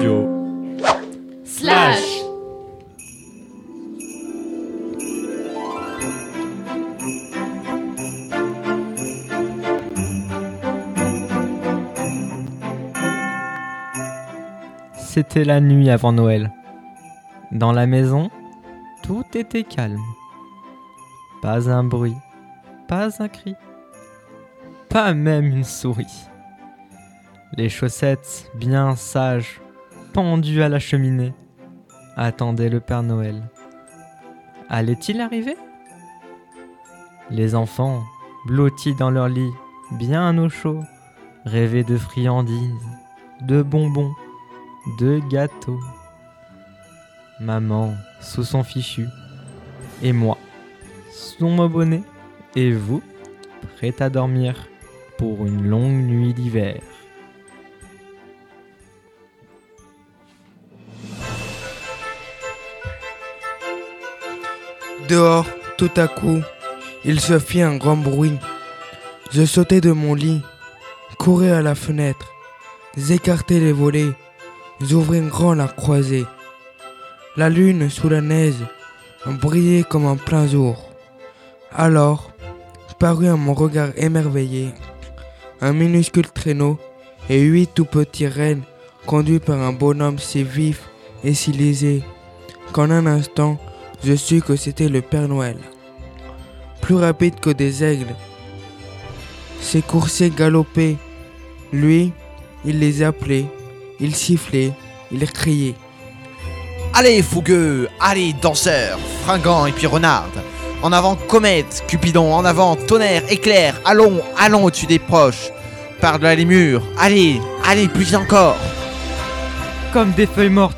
Radio. Slash C'était la nuit avant Noël. Dans la maison, tout était calme. Pas un bruit, pas un cri, pas même une souris. Les chaussettes bien sages, pendues à la cheminée, attendaient le Père Noël. Allait-il arriver? Les enfants, blottis dans leur lit, bien au chaud, rêvaient de friandises, de bonbons, de gâteaux. Maman sous son fichu, et moi sous mon bonnet, et vous, prêt à dormir pour une longue nuit d'hiver. Dehors, tout à coup, il se fit un grand bruit. Je sautai de mon lit, courais à la fenêtre, j'écartai les volets, j'ouvris grand la croisée. La lune sous la neige brillait comme en plein jour. Alors, parut à mon regard émerveillé un minuscule traîneau et huit tout petits rennes conduits par un bonhomme si vif et si lésé qu'en un instant, je sus que c'était le Père Noël. Plus rapide que des aigles, ses coursiers galopaient. Lui, il les appelait, il sifflait, il criait. Allez, fougueux, allez, danseur, fringant et puis renarde. En avant, comète, Cupidon, en avant, tonnerre, éclair, allons, allons au-dessus des proches. Par-delà les murs, allez, allez, plus encore. Comme des feuilles mortes,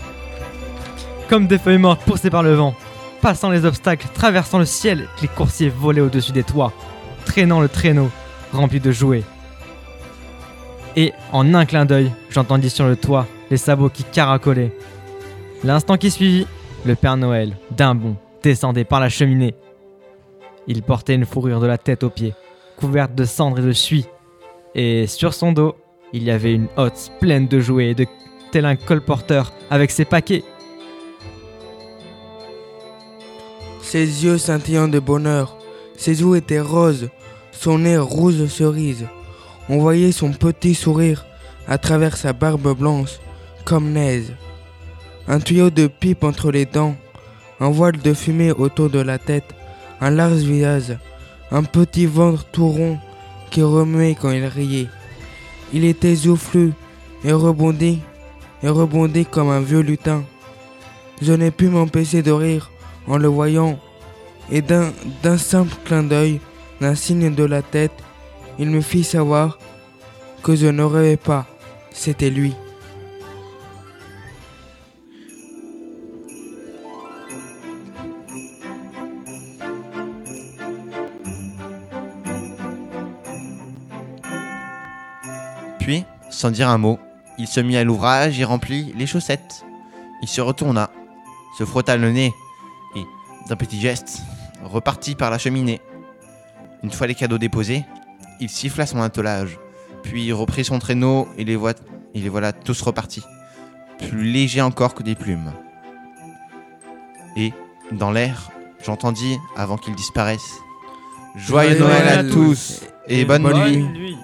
comme des feuilles mortes poussées par le vent, passant les obstacles, traversant le ciel, les coursiers volaient au-dessus des toits, traînant le traîneau rempli de jouets. Et en un clin d'œil, j'entendis sur le toit les sabots qui caracolaient. L'instant qui suivit, le Père Noël, d'un bond, descendait par la cheminée. Il portait une fourrure de la tête aux pieds, couverte de cendres et de suie. Et sur son dos, il y avait une hotte pleine de jouets et de tel un colporteur avec ses paquets. Ses yeux scintillants de bonheur, ses joues étaient roses, son nez rouge cerise. On voyait son petit sourire à travers sa barbe blanche, comme neige. Un tuyau de pipe entre les dents, un voile de fumée autour de la tête, un large visage, un petit ventre tout rond qui remuait quand il riait. Il était joufflu et rebondit, et rebondit comme un vieux lutin. Je n'ai pu m'empêcher de rire en le voyant, et d'un simple clin d'œil, d'un signe de la tête, il me fit savoir que je ne rêvais pas, c'était lui. Puis, sans dire un mot, il se mit à l'ouvrage et remplit les chaussettes. Il se retourna, se frotta le nez d'un petit geste, repartit par la cheminée. Une fois les cadeaux déposés, il siffla son attelage, puis reprit son traîneau et les, voi- et les voilà tous repartis, plus légers encore que des plumes. Et, dans l'air, j'entendis, avant qu'il disparaisse, Joyeux Noël à tous et bonne nuit. nuit.